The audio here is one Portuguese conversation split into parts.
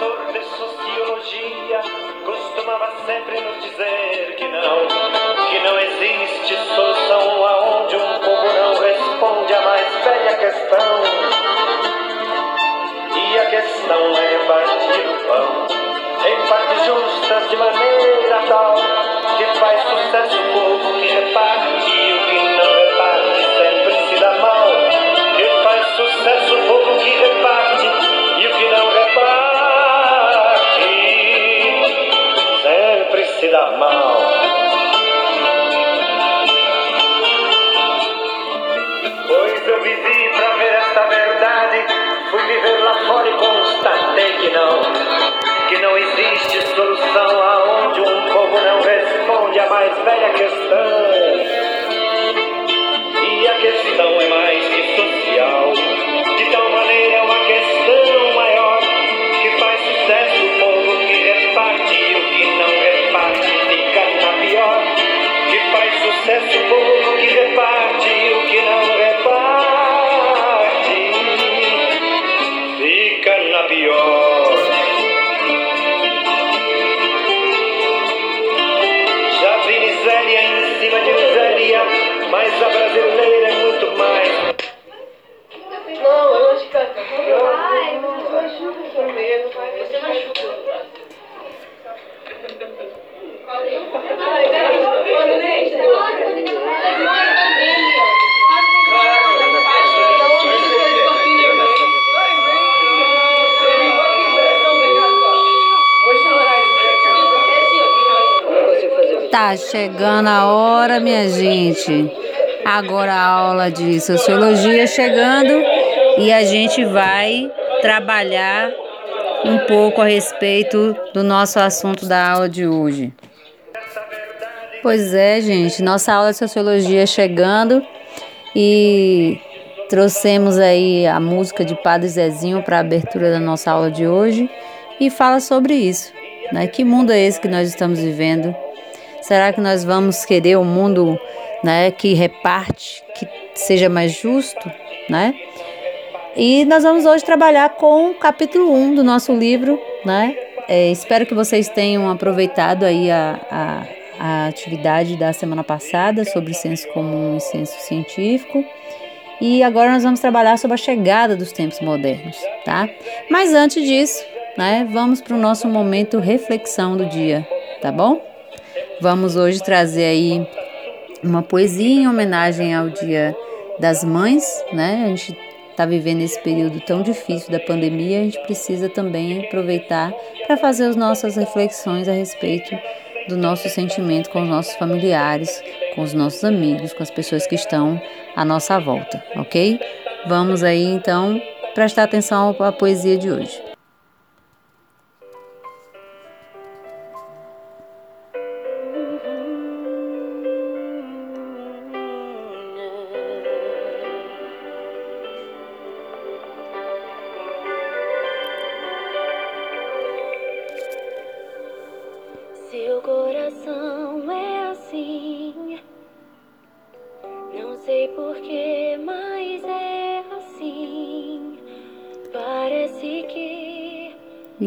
professor de sociologia costumava sempre nos dizer que não, que não existe solução aonde um povo não responde a mais velha questão. E a questão é repartir o pão em partes justas de maneira tal que faz sucesso o povo que reparte dá mal. Pois eu vivi pra ver esta verdade, fui viver lá fora e constatei que não, que não existe solução aonde Chegando a hora, minha gente. Agora a aula de sociologia chegando e a gente vai trabalhar um pouco a respeito do nosso assunto da aula de hoje. Pois é, gente, nossa aula de sociologia chegando e trouxemos aí a música de Padre Zezinho para a abertura da nossa aula de hoje e fala sobre isso, né? Que mundo é esse que nós estamos vivendo? Será que nós vamos querer um mundo, né, que reparte, que seja mais justo, né? E nós vamos hoje trabalhar com o capítulo 1 do nosso livro, né? É, espero que vocês tenham aproveitado aí a, a, a atividade da semana passada sobre senso comum e senso científico. E agora nós vamos trabalhar sobre a chegada dos tempos modernos, tá? Mas antes disso, né, vamos para o nosso momento reflexão do dia, tá bom? Vamos hoje trazer aí uma poesia em homenagem ao Dia das Mães, né? A gente está vivendo esse período tão difícil da pandemia, a gente precisa também aproveitar para fazer as nossas reflexões a respeito do nosso sentimento com os nossos familiares, com os nossos amigos, com as pessoas que estão à nossa volta, ok? Vamos aí então prestar atenção à poesia de hoje.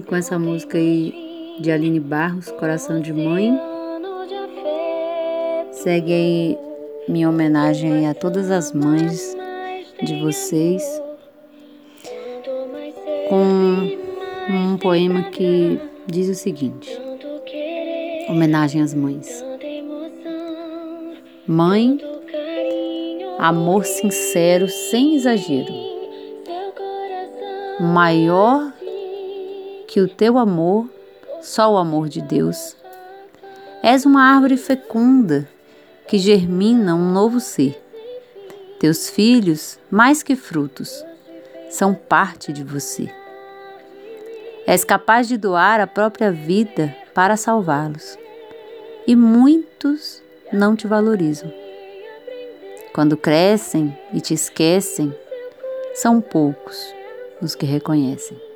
Com essa música aí de Aline Barros, Coração de Mãe, segue aí minha homenagem aí a todas as mães de vocês com um poema que diz o seguinte: Homenagem às mães. Mãe, amor sincero, sem exagero, maior que o teu amor, só o amor de Deus. És uma árvore fecunda que germina um novo ser. Teus filhos, mais que frutos, são parte de você. És capaz de doar a própria vida para salvá-los. E muitos não te valorizam. Quando crescem e te esquecem, são poucos os que reconhecem.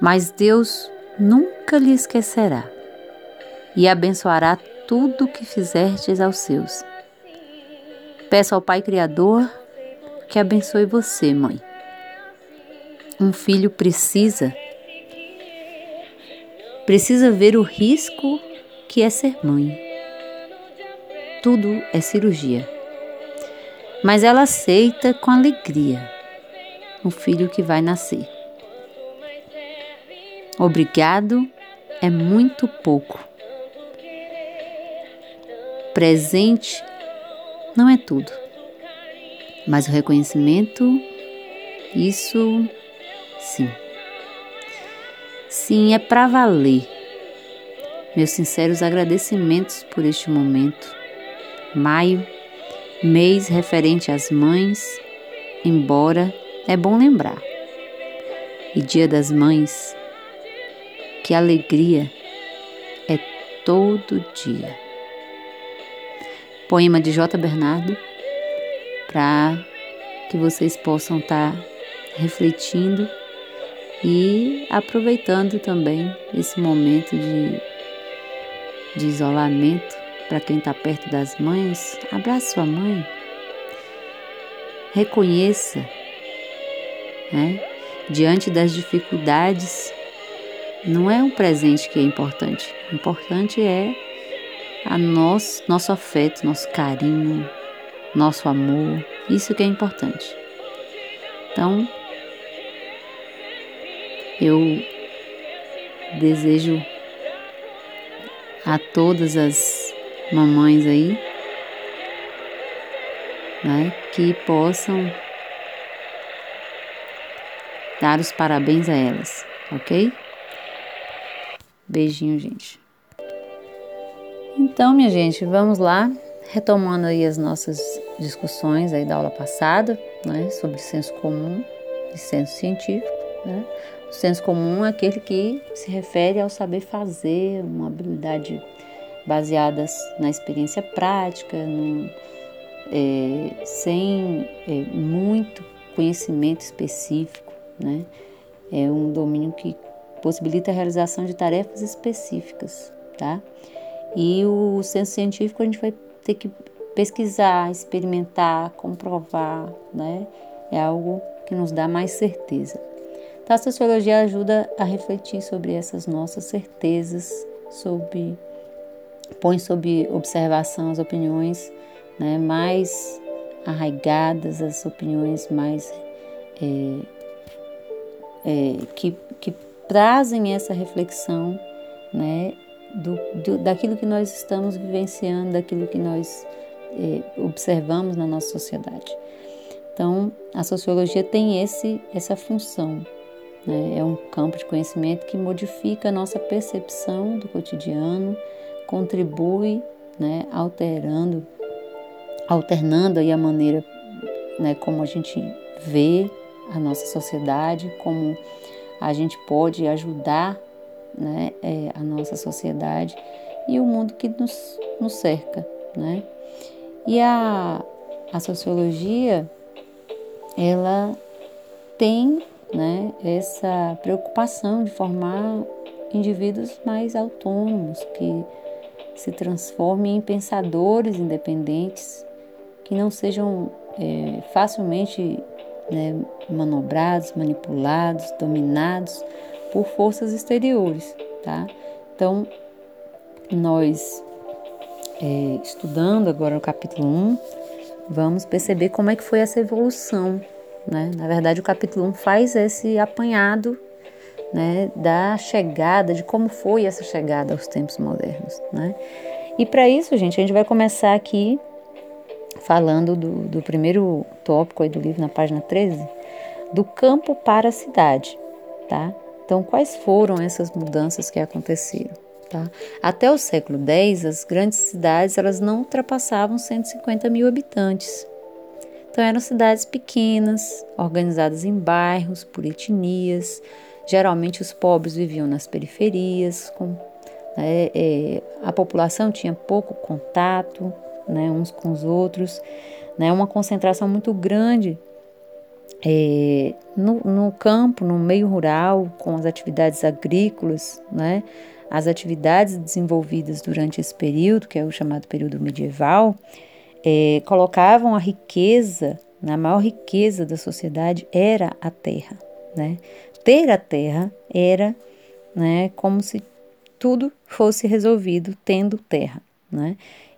Mas Deus nunca lhe esquecerá e abençoará tudo o que fizertes aos seus. Peço ao Pai Criador que abençoe você, mãe. Um filho precisa precisa ver o risco que é ser mãe. Tudo é cirurgia. Mas ela aceita com alegria o filho que vai nascer. Obrigado é muito pouco. Presente não é tudo, mas o reconhecimento, isso sim. Sim, é para valer. Meus sinceros agradecimentos por este momento. Maio, mês referente às mães, embora é bom lembrar. E Dia das Mães, que alegria é todo dia. Poema de J. Bernardo, para que vocês possam estar tá refletindo e aproveitando também esse momento de, de isolamento para quem está perto das mães. Abraça sua mãe, reconheça, né? diante das dificuldades, não é um presente que é importante. O importante é a nosso, nosso afeto, nosso carinho, nosso amor. Isso que é importante. Então, eu desejo a todas as mamães aí, né, que possam dar os parabéns a elas, ok? Beijinho, gente. Então, minha gente, vamos lá, retomando aí as nossas discussões aí da aula passada, né, sobre senso comum e senso científico, né? O senso comum é aquele que se refere ao saber fazer, uma habilidade baseada na experiência prática, no, é, sem é, muito conhecimento específico, né? É um domínio que possibilita a realização de tarefas específicas, tá? E o senso científico a gente vai ter que pesquisar, experimentar, comprovar, né? É algo que nos dá mais certeza. Então, a sociologia ajuda a refletir sobre essas nossas certezas, sobre põe sob observação as opiniões né, mais arraigadas, as opiniões mais é, é, que, trazem essa reflexão né, do, do, daquilo que nós estamos vivenciando, daquilo que nós é, observamos na nossa sociedade. Então, a sociologia tem esse, essa função. Né? É um campo de conhecimento que modifica a nossa percepção do cotidiano, contribui né, alterando, alternando aí a maneira né, como a gente vê a nossa sociedade, como a gente pode ajudar né, é, a nossa sociedade e o mundo que nos, nos cerca. Né? E a, a sociologia, ela tem né, essa preocupação de formar indivíduos mais autônomos, que se transformem em pensadores independentes, que não sejam é, facilmente né, manobrados, manipulados, dominados por forças exteriores, tá? Então, nós é, estudando agora no capítulo 1, vamos perceber como é que foi essa evolução, né? Na verdade, o capítulo 1 faz esse apanhado né, da chegada, de como foi essa chegada aos tempos modernos. Né? E para isso, gente, a gente vai começar aqui falando do, do primeiro tópico aí do livro, na página 13, do campo para a cidade. Tá? Então, quais foram essas mudanças que aconteceram? Tá? Até o século X, as grandes cidades elas não ultrapassavam 150 mil habitantes. Então, eram cidades pequenas, organizadas em bairros, por etnias, Geralmente os pobres viviam nas periferias, com, é, a população tinha pouco contato né, uns com os outros, né, uma concentração muito grande é, no, no, campo, no meio rural, com as atividades agrícolas, né, as atividades desenvolvidas durante esse período, que é o chamado período medieval, é, colocavam a riqueza, na a maior riqueza da sociedade era a terra. Né? ter a terra era né, como se tudo fosse resolvido tendo terra, né?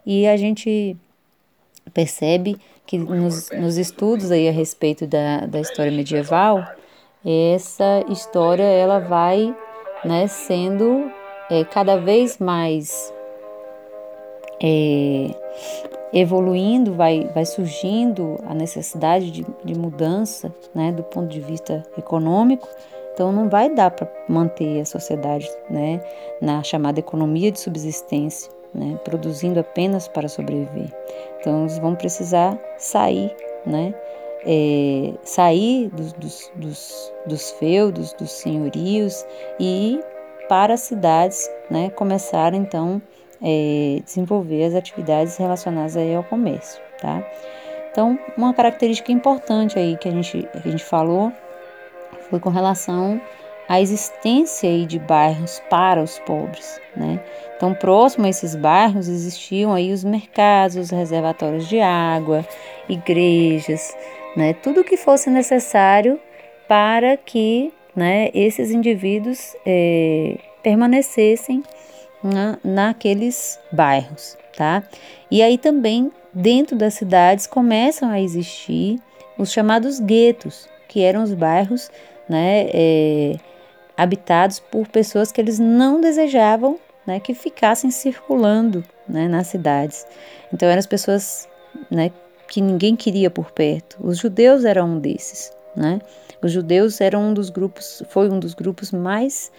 E a gente percebe que nos, nos estudos aí a respeito da, da história medieval, essa história ela vai né, sendo é, cada vez mais é, evoluindo, vai, vai surgindo a necessidade de, de mudança né, do ponto de vista econômico. Então não vai dar para manter a sociedade né, na chamada economia de subsistência, né, produzindo apenas para sobreviver. Então eles vão precisar sair, né, é, sair dos, dos, dos, dos feudos, dos senhorios e ir para as cidades, né, começar então é, desenvolver as atividades relacionadas aí ao comércio, tá? Então, uma característica importante aí que a gente, que a gente falou foi com relação à existência aí de bairros para os pobres, né? Então, próximo a esses bairros existiam aí os mercados, os reservatórios de água, igrejas, né? Tudo que fosse necessário para que né, esses indivíduos é, permanecessem na, naqueles bairros, tá? E aí também dentro das cidades começam a existir os chamados guetos, que eram os bairros, né, é, habitados por pessoas que eles não desejavam, né, que ficassem circulando, né, nas cidades. Então eram as pessoas, né, que ninguém queria por perto. Os judeus eram um desses, né? Os judeus eram um dos grupos, foi um dos grupos mais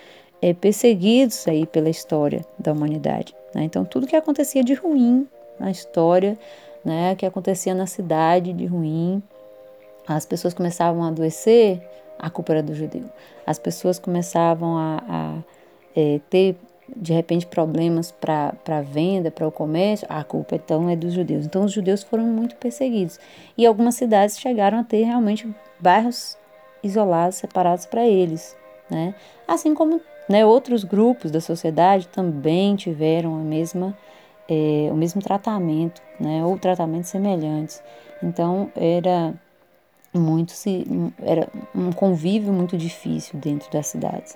é, perseguidos aí pela história da humanidade. Né? Então, tudo que acontecia de ruim na história, né, que acontecia na cidade de ruim, as pessoas começavam a adoecer, a culpa era do judeu. As pessoas começavam a, a é, ter, de repente, problemas para a venda, para o comércio, a culpa então é dos judeus. Então, os judeus foram muito perseguidos. E algumas cidades chegaram a ter realmente bairros isolados, separados para eles. Né? Assim como né? Outros grupos da sociedade também tiveram a mesma, é, o mesmo tratamento, né? ou tratamentos semelhantes. Então era muito era um convívio muito difícil dentro das cidades.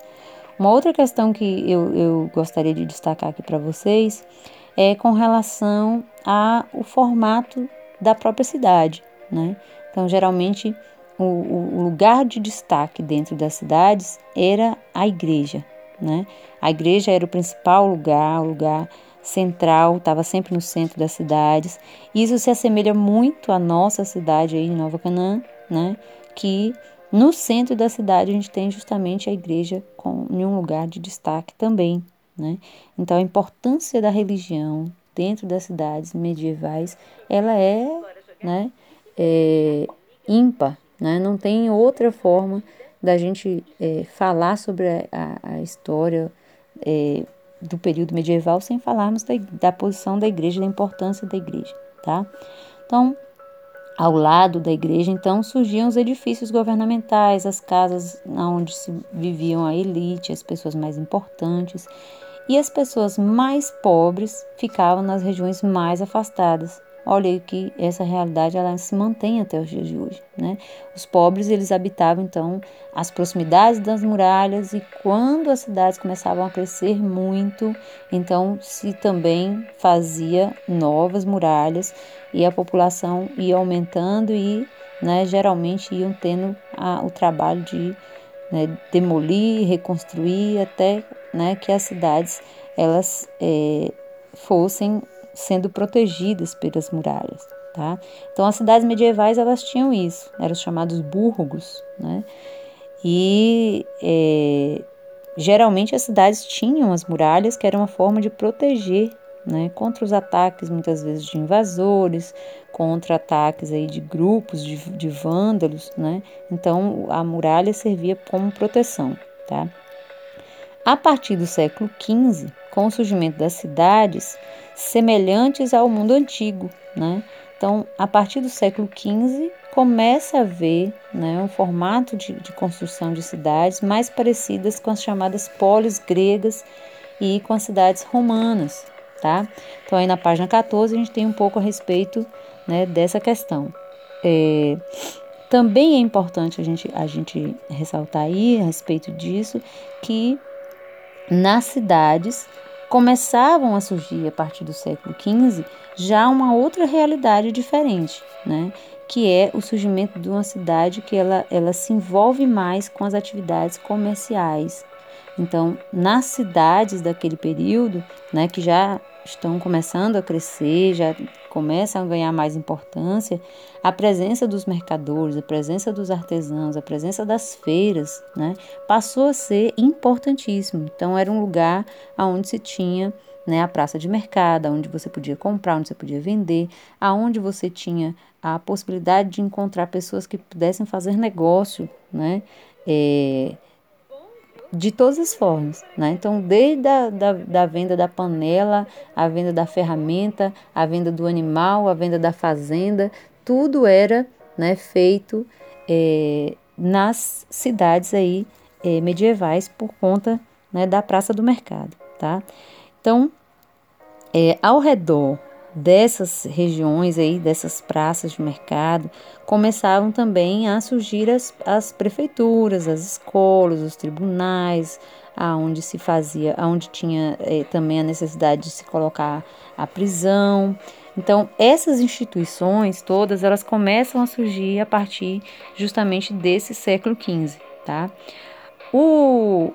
Uma outra questão que eu, eu gostaria de destacar aqui para vocês é com relação ao formato da própria cidade. Né? Então, geralmente, o, o lugar de destaque dentro das cidades era a igreja, né? A igreja era o principal lugar, o lugar central, estava sempre no centro das cidades. Isso se assemelha muito à nossa cidade aí em Nova Canaã, né? Que no centro da cidade a gente tem justamente a igreja com, em um lugar de destaque também, né? Então a importância da religião dentro das cidades medievais, ela é, né, é ímpar, né? Não tem outra forma da gente é, falar sobre a, a história é, do período medieval sem falarmos da, da posição da igreja, da importância da igreja, tá? Então, ao lado da igreja, então, surgiam os edifícios governamentais, as casas onde se viviam a elite, as pessoas mais importantes, e as pessoas mais pobres ficavam nas regiões mais afastadas, Olha que essa realidade ela se mantém até os dias de hoje, né? Os pobres eles habitavam então as proximidades das muralhas e quando as cidades começavam a crescer muito, então se também fazia novas muralhas e a população ia aumentando e, né, geralmente iam tendo a, o trabalho de né, demolir, reconstruir até, né, que as cidades elas é, fossem sendo protegidas pelas muralhas. Tá? Então as cidades medievais elas tinham isso, eram os chamados burgos, né? E é, geralmente as cidades tinham as muralhas que era uma forma de proteger, né, contra os ataques muitas vezes de invasores, contra ataques aí de grupos de, de vândalos, né? Então a muralha servia como proteção, tá? A partir do século XV, com o surgimento das cidades semelhantes ao mundo antigo, né? Então, a partir do século XV, começa a ver né, um formato de, de construção de cidades mais parecidas com as chamadas polis gregas e com as cidades romanas, tá? Então, aí na página 14, a gente tem um pouco a respeito né, dessa questão. É, também é importante a gente, a gente ressaltar aí a respeito disso que nas cidades começavam a surgir a partir do século XV já uma outra realidade diferente, né? que é o surgimento de uma cidade que ela, ela se envolve mais com as atividades comerciais. Então, nas cidades daquele período, né, que já estão começando a crescer, já começam a ganhar mais importância, a presença dos mercadores, a presença dos artesãos, a presença das feiras, né, passou a ser importantíssimo. Então, era um lugar onde se tinha né, a praça de mercado, onde você podia comprar, onde você podia vender, aonde você tinha a possibilidade de encontrar pessoas que pudessem fazer negócio, né, é, de todas as formas, né? Então, desde a da, da venda da panela, a venda da ferramenta, a venda do animal, a venda da fazenda, tudo era né, feito é, nas cidades aí é, medievais por conta né, da praça do mercado, tá? Então, é, ao redor dessas regiões aí, dessas praças de mercado, começavam também a surgir as, as prefeituras, as escolas, os tribunais, aonde se fazia, aonde tinha eh, também a necessidade de se colocar a prisão. Então, essas instituições todas, elas começam a surgir a partir justamente desse século XV, tá? O,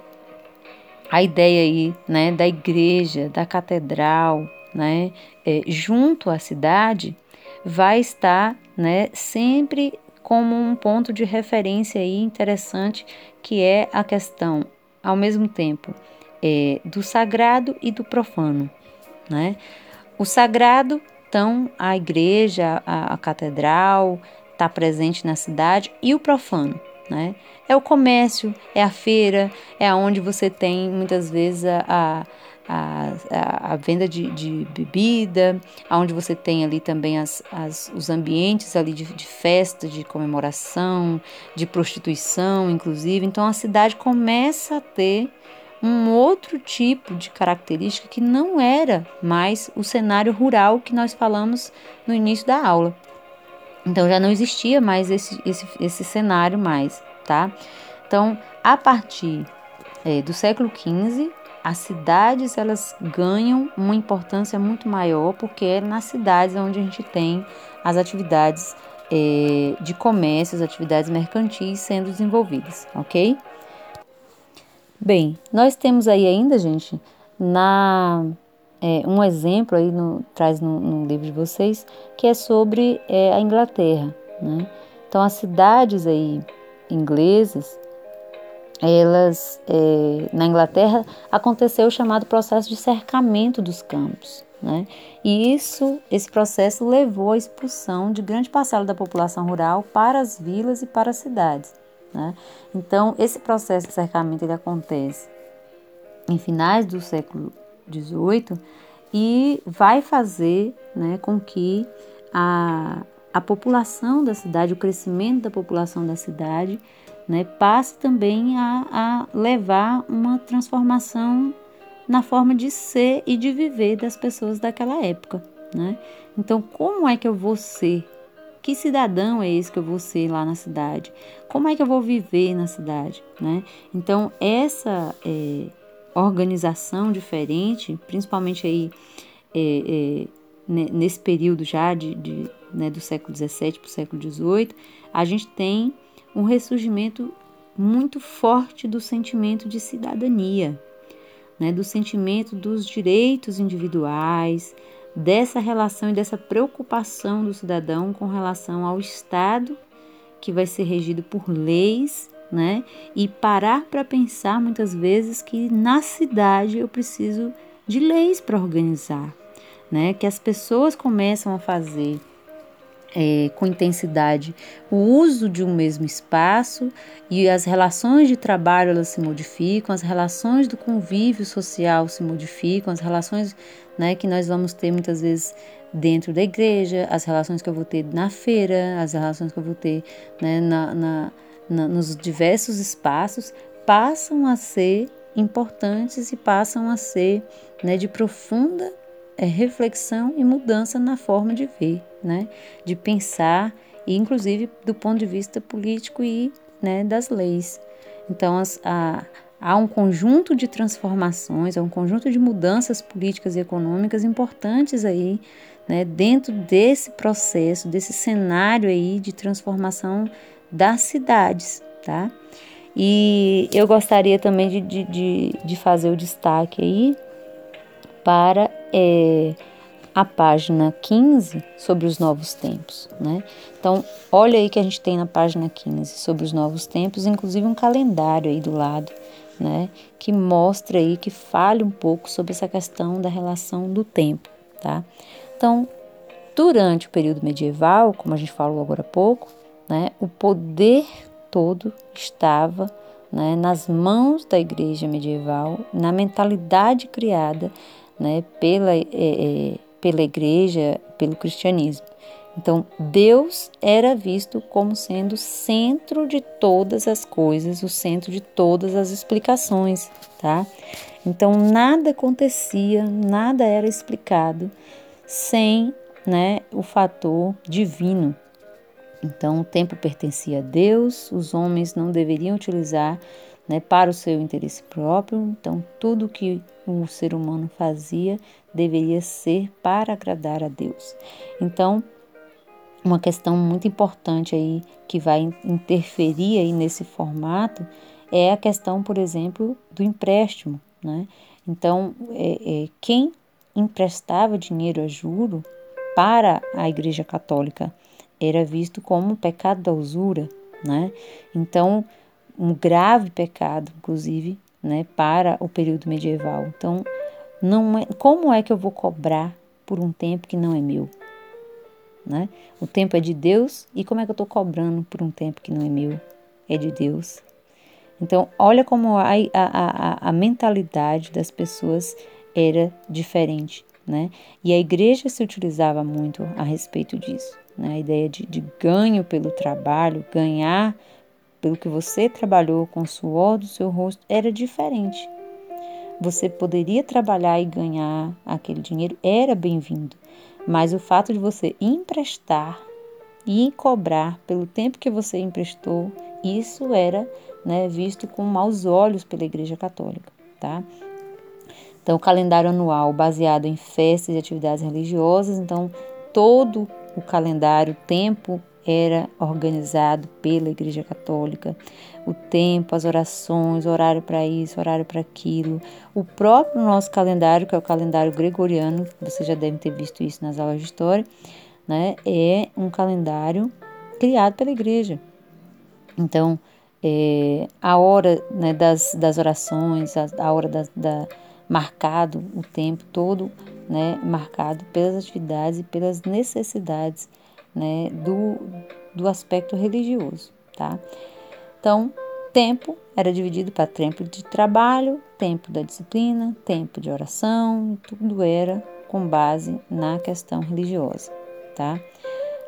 a ideia aí, né, da igreja, da catedral, né, é, junto à cidade, vai estar, né, sempre como um ponto de referência aí interessante, que é a questão, ao mesmo tempo, é, do sagrado e do profano, né? O sagrado, então, a igreja, a, a catedral, está presente na cidade, e o profano, né? É o comércio, é a feira, é onde você tem muitas vezes a, a a, a, venda de, de, bebida, onde você tem ali também as, as, os ambientes ali de, de festa, de comemoração, de prostituição, inclusive. Então a cidade começa a ter um outro tipo de característica que não era mais o cenário rural que nós falamos no início da aula. Então já não existia mais esse, esse, esse cenário mais, tá? Então, a partir é, do século XV, as cidades elas ganham uma importância muito maior porque é nas cidades onde a gente tem as atividades é, de comércio, as atividades mercantis sendo desenvolvidas, ok? Bem, nós temos aí ainda, gente, na é, um exemplo aí no, traz no, no, livro de vocês que é sobre é, a Inglaterra, né? Então as cidades aí inglesas elas é, na Inglaterra aconteceu o chamado processo de cercamento dos campos. Né? E isso, esse processo levou à expulsão de grande parcela da população rural para as vilas e para as cidades. Né? Então, esse processo de cercamento ele acontece em finais do século XVIII e vai fazer né, com que a, a população da cidade, o crescimento da população da cidade, né, passe também a, a levar uma transformação na forma de ser e de viver das pessoas daquela época. Né? Então, como é que eu vou ser? Que cidadão é esse que eu vou ser lá na cidade? Como é que eu vou viver na cidade? Né? Então, essa é, organização diferente, principalmente aí é, é, nesse período já de, de né, do século XVII para o século XVIII, a gente tem um ressurgimento muito forte do sentimento de cidadania, né, do sentimento dos direitos individuais, dessa relação e dessa preocupação do cidadão com relação ao Estado, que vai ser regido por leis, né, e parar para pensar muitas vezes que na cidade eu preciso de leis para organizar, né, que as pessoas começam a fazer é, com intensidade o uso de um mesmo espaço e as relações de trabalho elas se modificam, as relações do convívio social se modificam, as relações né, que nós vamos ter muitas vezes dentro da igreja, as relações que eu vou ter na feira, as relações que eu vou ter né, na, na, na, nos diversos espaços passam a ser importantes e passam a ser né, de profunda é, reflexão e mudança na forma de ver né, de pensar, e inclusive do ponto de vista político e né, das leis. Então, as, a, há um conjunto de transformações, há um conjunto de mudanças políticas e econômicas importantes aí, né, dentro desse processo, desse cenário aí de transformação das cidades, tá? E eu gostaria também de, de, de, de fazer o destaque aí para é, a página 15 sobre os novos tempos, né? Então, olha aí que a gente tem na página 15 sobre os novos tempos, inclusive um calendário aí do lado, né? Que mostra aí, que fale um pouco sobre essa questão da relação do tempo, tá? Então, durante o período medieval, como a gente falou agora há pouco, né? O poder todo estava né, nas mãos da igreja medieval, na mentalidade criada né, pela, é, pela igreja, pelo cristianismo. Então, Deus era visto como sendo o centro de todas as coisas, o centro de todas as explicações, tá? Então, nada acontecia, nada era explicado sem né, o fator divino. Então, o tempo pertencia a Deus, os homens não deveriam utilizar né, para o seu interesse próprio. Então, tudo que o ser humano fazia deveria ser para agradar a Deus. Então, uma questão muito importante aí que vai interferir aí nesse formato é a questão, por exemplo, do empréstimo, né? Então, é, é, quem emprestava dinheiro a juro para a Igreja Católica era visto como um pecado da usura, né? Então, um grave pecado, inclusive, né, para o período medieval. Então, não é, como é que eu vou cobrar por um tempo que não é meu? Né? O tempo é de Deus e como é que eu estou cobrando por um tempo que não é meu? É de Deus. Então, olha como a, a, a, a mentalidade das pessoas era diferente, né? E a igreja se utilizava muito a respeito disso, né? A ideia de, de ganho pelo trabalho, ganhar pelo que você trabalhou com o suor do seu rosto era diferente. Você poderia trabalhar e ganhar aquele dinheiro, era bem-vindo, mas o fato de você emprestar e cobrar pelo tempo que você emprestou, isso era né, visto com maus olhos pela Igreja Católica, tá? Então, o calendário anual baseado em festas e atividades religiosas, então todo o calendário, tempo era organizado pela Igreja Católica. O tempo, as orações, horário para isso, horário para aquilo. O próprio nosso calendário, que é o calendário gregoriano, você já deve ter visto isso nas aulas de história, né? É um calendário criado pela Igreja. Então, é, a hora né, das, das orações, a, a hora da, da, marcado, o tempo todo, né, marcado pelas atividades e pelas necessidades né, do, do aspecto religioso, tá? Então, tempo era dividido para tempo de trabalho, tempo da disciplina, tempo de oração, tudo era com base na questão religiosa, tá?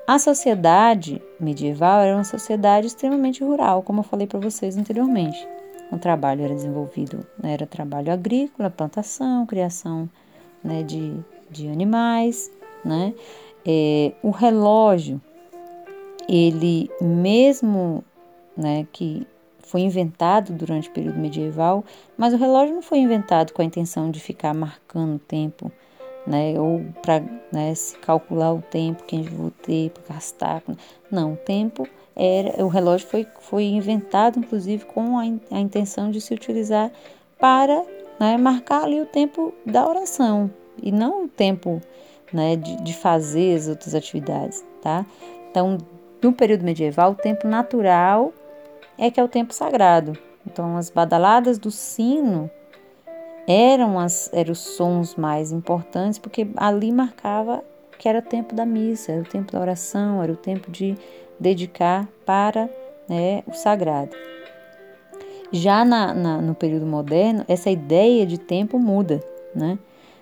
A sociedade medieval era uma sociedade extremamente rural, como eu falei para vocês anteriormente. O trabalho era desenvolvido, né, era trabalho agrícola, plantação, criação né, de, de animais, né? É, o relógio, ele mesmo né, que foi inventado durante o período medieval, mas o relógio não foi inventado com a intenção de ficar marcando o tempo, né, ou para né, se calcular o tempo que a gente vai ter para gastar. Não, o tempo era, o relógio foi, foi inventado inclusive com a, a intenção de se utilizar para né, marcar ali o tempo da oração e não o tempo né, de, de fazer as outras atividades, tá? Então, no período medieval, o tempo natural é que é o tempo sagrado. Então, as badaladas do sino eram, as, eram os sons mais importantes, porque ali marcava que era o tempo da missa, era o tempo da oração, era o tempo de dedicar para né, o sagrado. Já na, na, no período moderno, essa ideia de tempo muda, né?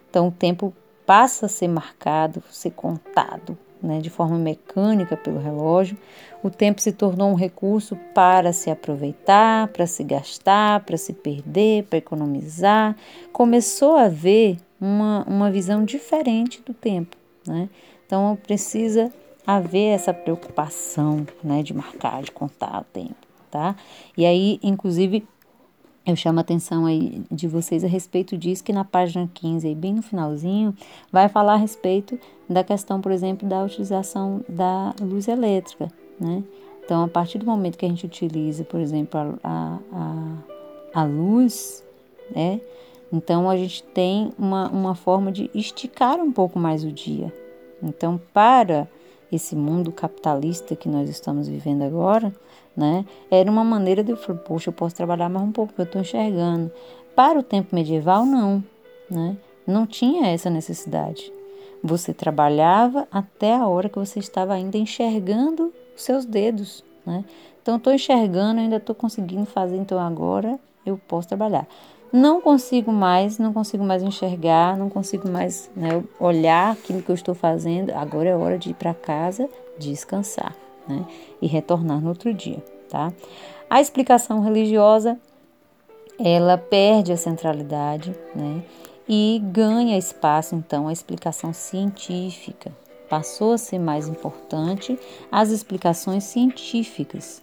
Então, o tempo passa a ser marcado, ser contado né, de forma mecânica pelo relógio. O tempo se tornou um recurso para se aproveitar, para se gastar, para se perder, para economizar. Começou a haver uma, uma visão diferente do tempo. Né? Então precisa haver essa preocupação né, de marcar, de contar o tempo. Tá? E aí, inclusive, eu chamo a atenção aí de vocês a respeito disso, que na página 15, aí bem no finalzinho, vai falar a respeito da questão, por exemplo, da utilização da luz elétrica, né? Então, a partir do momento que a gente utiliza, por exemplo, a, a, a luz, né? Então, a gente tem uma, uma forma de esticar um pouco mais o dia. Então, para esse mundo capitalista que nós estamos vivendo agora, né? Era uma maneira de eu falar, poxa, eu posso trabalhar mais um pouco, porque eu estou enxergando. Para o tempo medieval, não, né? Não tinha essa necessidade. Você trabalhava até a hora que você estava ainda enxergando os seus dedos, né? Então, estou enxergando, ainda estou conseguindo fazer, então agora eu posso trabalhar. Não consigo mais, não consigo mais enxergar, não consigo mais né, olhar aquilo que eu estou fazendo. Agora é hora de ir para casa descansar né, e retornar no outro dia. Tá? A explicação religiosa ela perde a centralidade né, e ganha espaço, então, a explicação científica. Passou a ser mais importante as explicações científicas.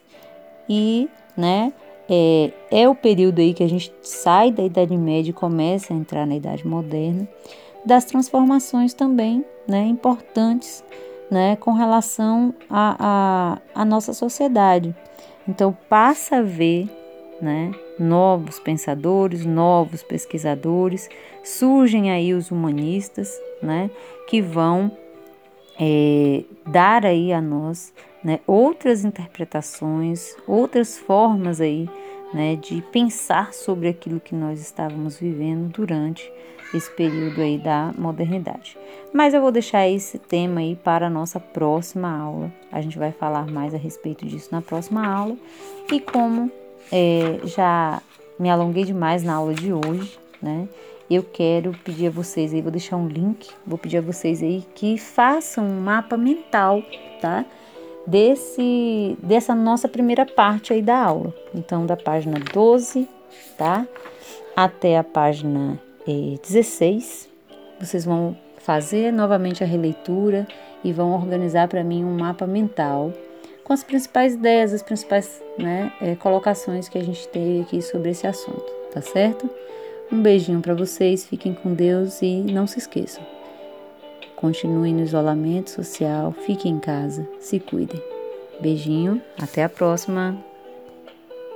E né, é, é o período aí que a gente sai da Idade Média e começa a entrar na Idade Moderna, das transformações também né, importantes né, com relação à a, a, a, nossa sociedade. Então, passa a ver né, novos pensadores, novos pesquisadores, surgem aí os humanistas né, que vão é, dar aí a nós né, outras interpretações, outras formas aí, né, de pensar sobre aquilo que nós estávamos vivendo durante esse período aí da modernidade. Mas eu vou deixar esse tema aí para a nossa próxima aula. A gente vai falar mais a respeito disso na próxima aula. E como é, já me alonguei demais na aula de hoje, né? Eu quero pedir a vocês aí, vou deixar um link, vou pedir a vocês aí que façam um mapa mental, tá? Desse dessa nossa primeira parte aí da aula. Então, da página 12, tá? Até a página eh, 16, vocês vão fazer novamente a releitura e vão organizar para mim um mapa mental com as principais ideias, as principais né, eh, colocações que a gente tem aqui sobre esse assunto, tá certo? Um beijinho para vocês, fiquem com Deus e não se esqueçam. Continue no isolamento social, fique em casa, se cuidem. Beijinho, até a próxima.